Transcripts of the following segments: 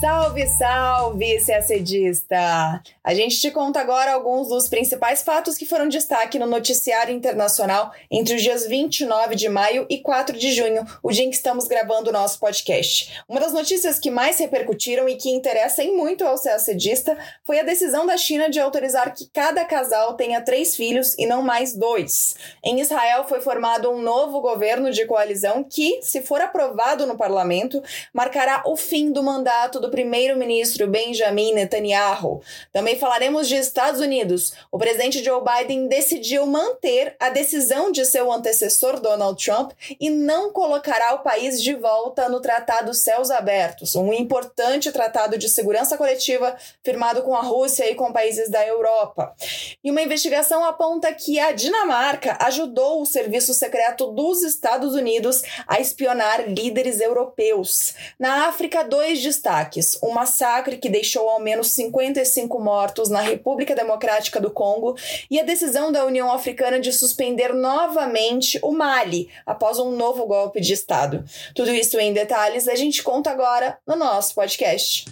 Salve, salve, CACDista! A gente te conta agora alguns dos principais fatos que foram destaque no noticiário internacional entre os dias 29 de maio e 4 de junho, o dia em que estamos gravando o nosso podcast. Uma das notícias que mais repercutiram e que interessam muito ao CACDista foi a decisão da China de autorizar que cada casal tenha três filhos e não mais dois. Em Israel foi formado um novo governo de coalizão que, se for aprovado no parlamento, marcará o fim do mandato do primeiro-ministro Benjamin Netanyahu. Também falaremos de Estados Unidos. O presidente Joe Biden decidiu manter a decisão de seu antecessor Donald Trump e não colocará o país de volta no Tratado Céus Abertos, um importante tratado de segurança coletiva firmado com a Rússia e com países da Europa. E uma investigação aponta que a Dinamarca ajudou o serviço secreto dos Estados Unidos a espionar líderes europeus. Na África, dois destaques ataques, um massacre que deixou ao menos 55 mortos na República Democrática do Congo e a decisão da União Africana de suspender novamente o Mali após um novo golpe de Estado. Tudo isso em detalhes a gente conta agora no nosso podcast.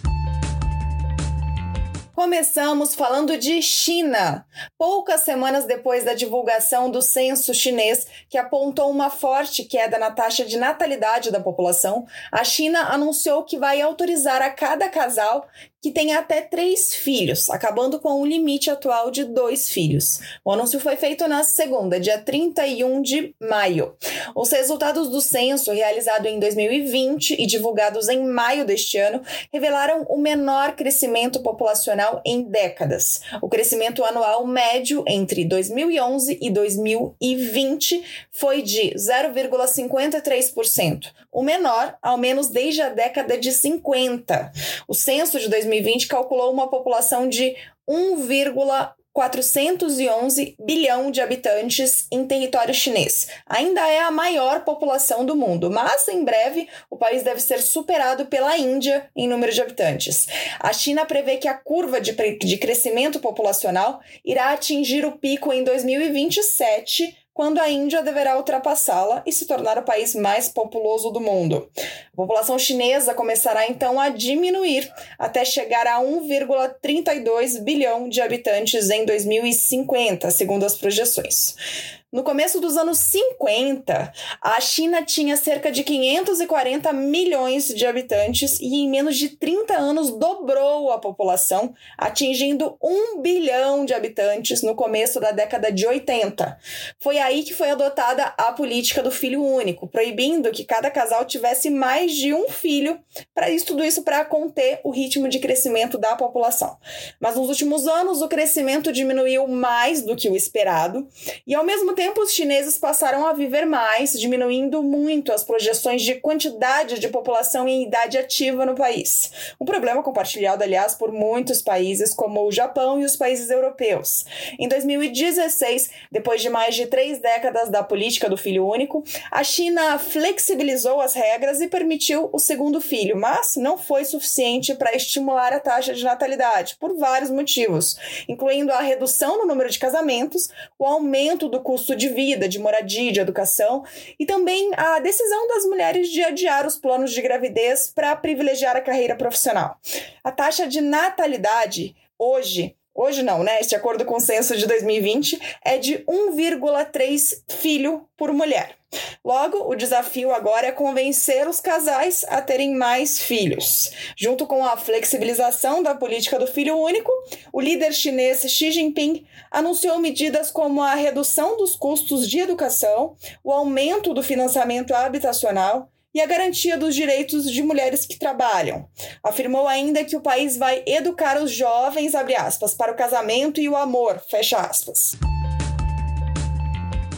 Começamos falando de China. Poucas semanas depois da divulgação do censo chinês, que apontou uma forte queda na taxa de natalidade da população, a China anunciou que vai autorizar a cada casal que tem até três filhos, acabando com o limite atual de dois filhos. O anúncio foi feito na segunda, dia 31 de maio. Os resultados do censo, realizado em 2020 e divulgados em maio deste ano, revelaram o menor crescimento populacional em décadas. O crescimento anual médio entre 2011 e 2020 foi de 0,53%, o menor, ao menos desde a década de 50. O censo de 2020 calculou uma população de 1,411 bilhão de habitantes em território chinês. Ainda é a maior população do mundo, mas em breve o país deve ser superado pela Índia em número de habitantes. A China prevê que a curva de, de crescimento populacional irá atingir o pico em 2027 quando a Índia deverá ultrapassá-la e se tornar o país mais populoso do mundo. A população chinesa começará então a diminuir até chegar a 1,32 bilhão de habitantes em 2050, segundo as projeções. No começo dos anos 50, a China tinha cerca de 540 milhões de habitantes e em menos de 30 anos dobrou a população, atingindo 1 bilhão de habitantes no começo da década de 80. Foi aí que foi adotada a política do filho único, proibindo que cada casal tivesse mais de um filho, para isso tudo isso para conter o ritmo de crescimento da população. Mas nos últimos anos o crescimento diminuiu mais do que o esperado e ao mesmo tempo, os chineses passaram a viver mais, diminuindo muito as projeções de quantidade de população em idade ativa no país. Um problema compartilhado, aliás, por muitos países, como o Japão e os países europeus. Em 2016, depois de mais de três décadas da política do filho único, a China flexibilizou as regras e permitiu o segundo filho, mas não foi suficiente para estimular a taxa de natalidade, por vários motivos, incluindo a redução no número de casamentos, o aumento do custo de vida, de moradia, de educação, e também a decisão das mulheres de adiar os planos de gravidez para privilegiar a carreira profissional. A taxa de natalidade hoje Hoje não, né? De acordo com o censo de 2020, é de 1,3 filho por mulher. Logo, o desafio agora é convencer os casais a terem mais filhos. Junto com a flexibilização da política do filho único, o líder chinês Xi Jinping anunciou medidas como a redução dos custos de educação, o aumento do financiamento habitacional e a garantia dos direitos de mulheres que trabalham. Afirmou ainda que o país vai educar os jovens, aspas, para o casamento e o amor, fecha aspas.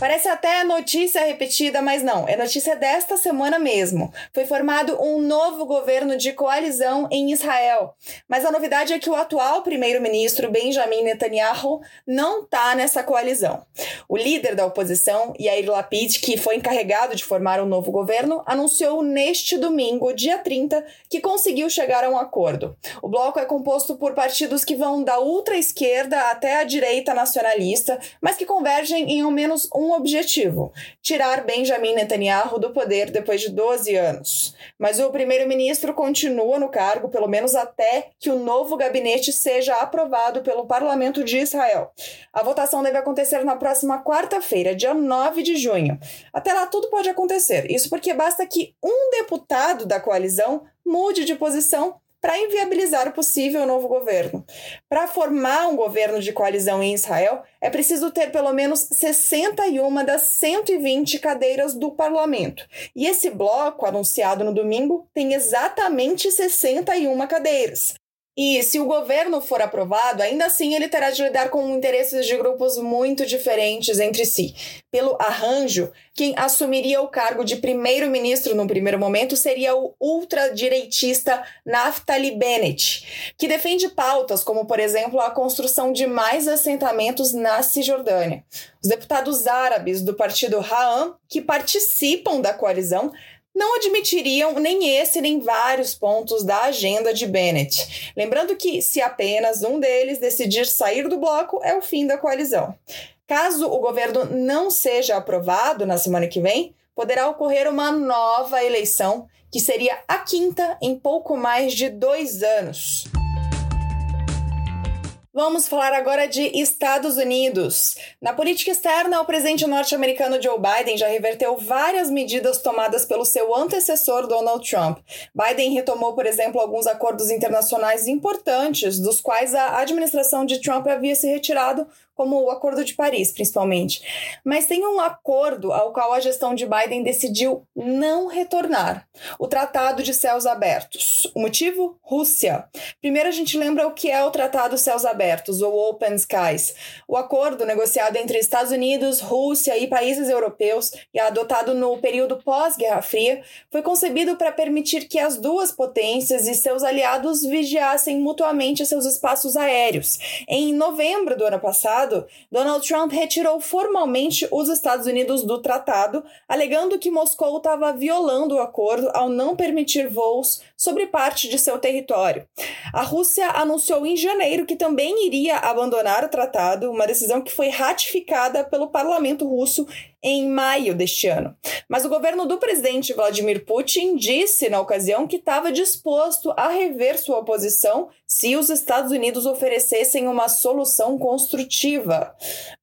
Parece até notícia repetida, mas não, é notícia desta semana mesmo. Foi formado um novo governo de coalizão em Israel. Mas a novidade é que o atual primeiro-ministro Benjamin Netanyahu não está nessa coalizão. O líder da oposição, Yair Lapid, que foi encarregado de formar um novo governo, anunciou neste domingo, dia 30, que conseguiu chegar a um acordo. O bloco é composto por partidos que vão da ultra-esquerda até a direita nacionalista, mas que convergem em ao menos um objetivo: tirar Benjamin Netanyahu do poder depois de 12 anos. Mas o primeiro-ministro continua no cargo, pelo menos até que o novo gabinete seja aprovado pelo parlamento de Israel. A votação deve acontecer na próxima quarta-feira, dia 9 de junho. Até lá, tudo pode acontecer. Isso porque basta que um deputado da coalizão mude de posição para inviabilizar o possível novo governo. Para formar um governo de coalizão em Israel, é preciso ter pelo menos 61 das 120 cadeiras do parlamento. E esse bloco, anunciado no domingo, tem exatamente 61 cadeiras. E se o governo for aprovado, ainda assim ele terá de lidar com interesses de grupos muito diferentes entre si. Pelo arranjo, quem assumiria o cargo de primeiro-ministro no primeiro momento seria o ultradireitista Naftali Bennett, que defende pautas como, por exemplo, a construção de mais assentamentos na Cisjordânia. Os deputados árabes do partido Ra'am, que participam da coalizão, não admitiriam nem esse nem vários pontos da agenda de Bennett. Lembrando que, se apenas um deles decidir sair do bloco, é o fim da coalizão. Caso o governo não seja aprovado na semana que vem, poderá ocorrer uma nova eleição, que seria a quinta em pouco mais de dois anos. Vamos falar agora de Estados Unidos. Na política externa, o presidente norte-americano Joe Biden já reverteu várias medidas tomadas pelo seu antecessor Donald Trump. Biden retomou, por exemplo, alguns acordos internacionais importantes, dos quais a administração de Trump havia se retirado como o Acordo de Paris, principalmente. Mas tem um acordo ao qual a gestão de Biden decidiu não retornar: o Tratado de Céus Abertos. O motivo? Rússia. Primeiro, a gente lembra o que é o Tratado Céus Abertos, ou Open Skies. O acordo negociado entre Estados Unidos, Rússia e países europeus e adotado no período pós-Guerra Fria foi concebido para permitir que as duas potências e seus aliados vigiassem mutuamente seus espaços aéreos. Em novembro do ano passado, passado, Donald Trump retirou formalmente os Estados Unidos do tratado, alegando que Moscou estava violando o acordo ao não permitir voos sobre parte de seu território. A Rússia anunciou em janeiro que também iria abandonar o tratado, uma decisão que foi ratificada pelo parlamento russo em maio deste ano. Mas o governo do presidente Vladimir Putin disse na ocasião que estava disposto a rever sua posição se os Estados Unidos oferecessem uma solução construtiva.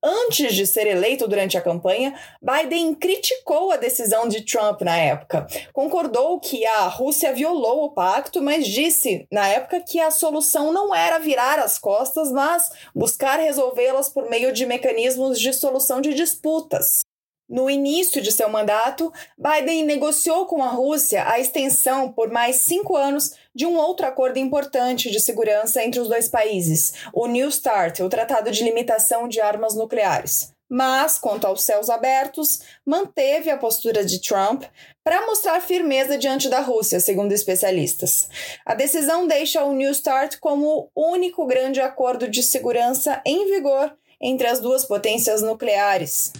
Antes de ser eleito durante a campanha, Biden criticou a decisão de Trump na época. Concordou que a Rússia violou pacto, mas disse na época que a solução não era virar as costas, mas buscar resolvê-las por meio de mecanismos de solução de disputas. No início de seu mandato, Biden negociou com a Rússia a extensão por mais cinco anos de um outro acordo importante de segurança entre os dois países, o New START, o Tratado de Limitação de Armas Nucleares. Mas, quanto aos céus abertos, manteve a postura de Trump para mostrar firmeza diante da Rússia, segundo especialistas. A decisão deixa o New START como o único grande acordo de segurança em vigor entre as duas potências nucleares.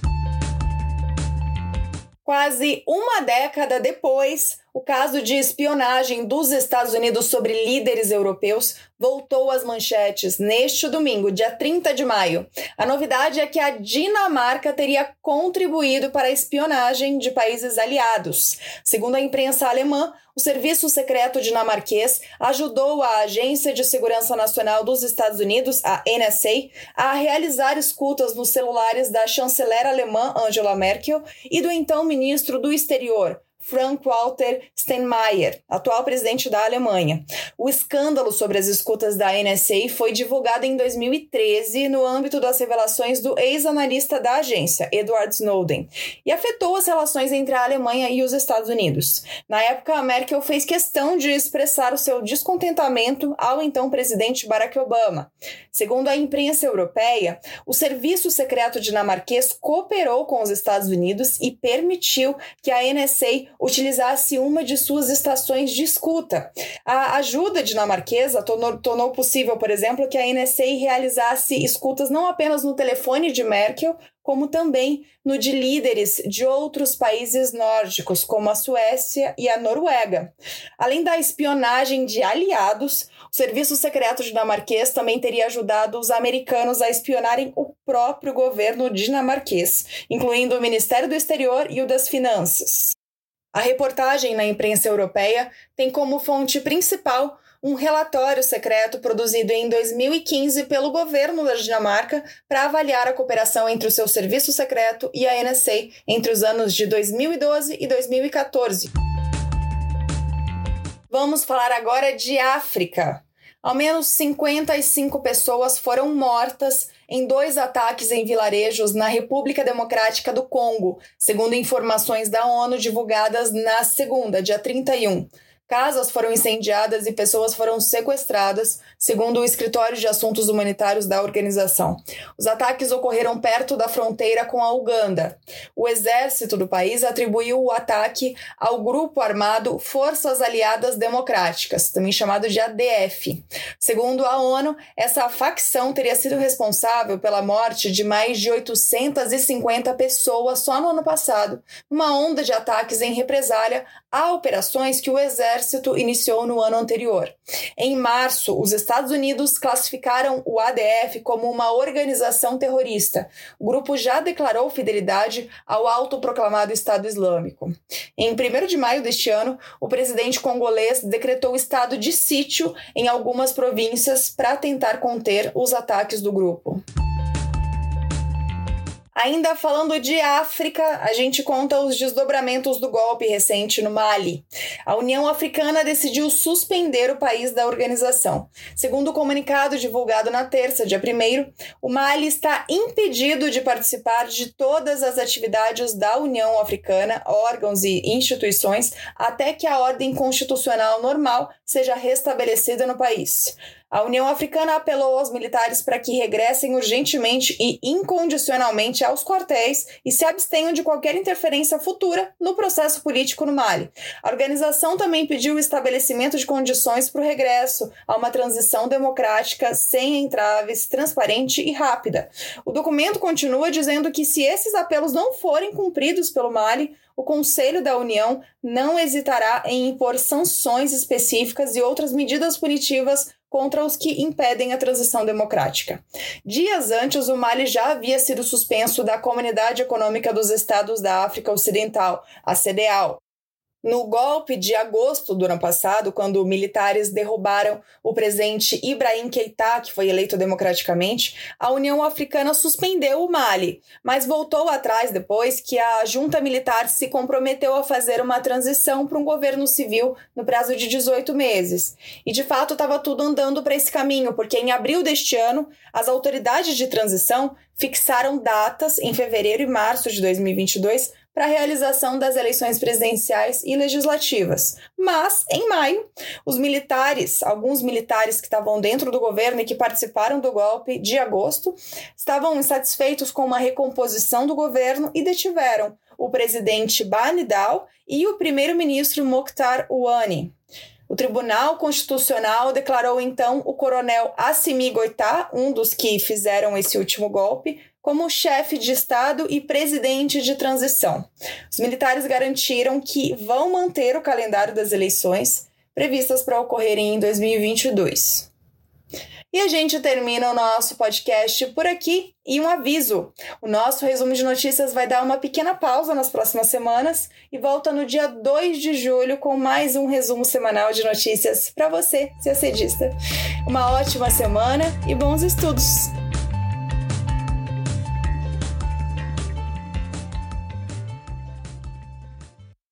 Quase uma década depois, o caso de espionagem dos Estados Unidos sobre líderes europeus voltou às manchetes neste domingo, dia 30 de maio. A novidade é que a Dinamarca teria contribuído para a espionagem de países aliados. Segundo a imprensa alemã, o Serviço Secreto Dinamarquês ajudou a Agência de Segurança Nacional dos Estados Unidos, a NSA, a realizar escutas nos celulares da chanceler alemã Angela Merkel e do então ministro do Exterior, Frank-Walter Steinmeier, atual presidente da Alemanha. O escândalo sobre as escutas da NSA foi divulgado em 2013 no âmbito das revelações do ex-analista da agência, Edward Snowden, e afetou as relações entre a Alemanha e os Estados Unidos. Na época, a Merkel fez questão de expressar o seu descontentamento ao então presidente Barack Obama. Segundo a imprensa europeia, o serviço secreto dinamarquês cooperou com os Estados Unidos e permitiu que a NSA utilizasse uma de suas estações de escuta. A ajuda dinamarquesa tornou, tornou possível, por exemplo, que a NSA realizasse escutas não apenas no telefone de Merkel, como também no de líderes de outros países nórdicos, como a Suécia e a Noruega. Além da espionagem de aliados, o serviço secreto dinamarquês também teria ajudado os americanos a espionarem o próprio governo dinamarquês, incluindo o Ministério do Exterior e o das Finanças. A reportagem na imprensa europeia tem como fonte principal um relatório secreto produzido em 2015 pelo governo da Dinamarca para avaliar a cooperação entre o seu serviço secreto e a NSA entre os anos de 2012 e 2014. Vamos falar agora de África. Ao menos 55 pessoas foram mortas em dois ataques em vilarejos na República Democrática do Congo, segundo informações da ONU divulgadas na segunda, dia 31. Casas foram incendiadas e pessoas foram sequestradas, segundo o Escritório de Assuntos Humanitários da organização. Os ataques ocorreram perto da fronteira com a Uganda. O exército do país atribuiu o ataque ao grupo armado Forças Aliadas Democráticas, também chamado de ADF. Segundo a ONU, essa facção teria sido responsável pela morte de mais de 850 pessoas só no ano passado, numa onda de ataques em represália a operações que o exército iniciou no ano anterior. Em março, os Estados Unidos classificaram o ADF como uma organização terrorista. O grupo já declarou fidelidade ao autoproclamado Estado Islâmico. Em 1 de maio deste ano, o presidente congolês decretou estado de sítio em algumas províncias para tentar conter os ataques do grupo. Ainda falando de África, a gente conta os desdobramentos do golpe recente no Mali. A União Africana decidiu suspender o país da organização. Segundo o comunicado divulgado na terça, dia 1, o Mali está impedido de participar de todas as atividades da União Africana, órgãos e instituições, até que a ordem constitucional normal seja restabelecida no país. A União Africana apelou aos militares para que regressem urgentemente e incondicionalmente aos quartéis e se abstenham de qualquer interferência futura no processo político no Mali. A organização também pediu o estabelecimento de condições para o regresso a uma transição democrática sem entraves, transparente e rápida. O documento continua dizendo que se esses apelos não forem cumpridos pelo Mali, o Conselho da União não hesitará em impor sanções específicas e outras medidas punitivas contra os que impedem a transição democrática. Dias antes, o Mali já havia sido suspenso da Comunidade Econômica dos Estados da África Ocidental, a CDAO, no golpe de agosto do ano passado, quando militares derrubaram o presidente Ibrahim Keita, que foi eleito democraticamente, a União Africana suspendeu o Mali, mas voltou atrás depois que a junta militar se comprometeu a fazer uma transição para um governo civil no prazo de 18 meses. E de fato estava tudo andando para esse caminho, porque em abril deste ano, as autoridades de transição fixaram datas em fevereiro e março de 2022 para a realização das eleições presidenciais e legislativas. Mas, em maio, os militares, alguns militares que estavam dentro do governo e que participaram do golpe de agosto, estavam insatisfeitos com uma recomposição do governo e detiveram o presidente Banidal e o primeiro-ministro Mokhtar Ouani. O Tribunal Constitucional declarou então o coronel Assimi Goitá, um dos que fizeram esse último golpe, como chefe de Estado e presidente de transição. Os militares garantiram que vão manter o calendário das eleições previstas para ocorrerem em 2022. E a gente termina o nosso podcast por aqui e um aviso: o nosso resumo de notícias vai dar uma pequena pausa nas próximas semanas e volta no dia 2 de julho com mais um resumo semanal de notícias para você, CACDista. Uma ótima semana e bons estudos!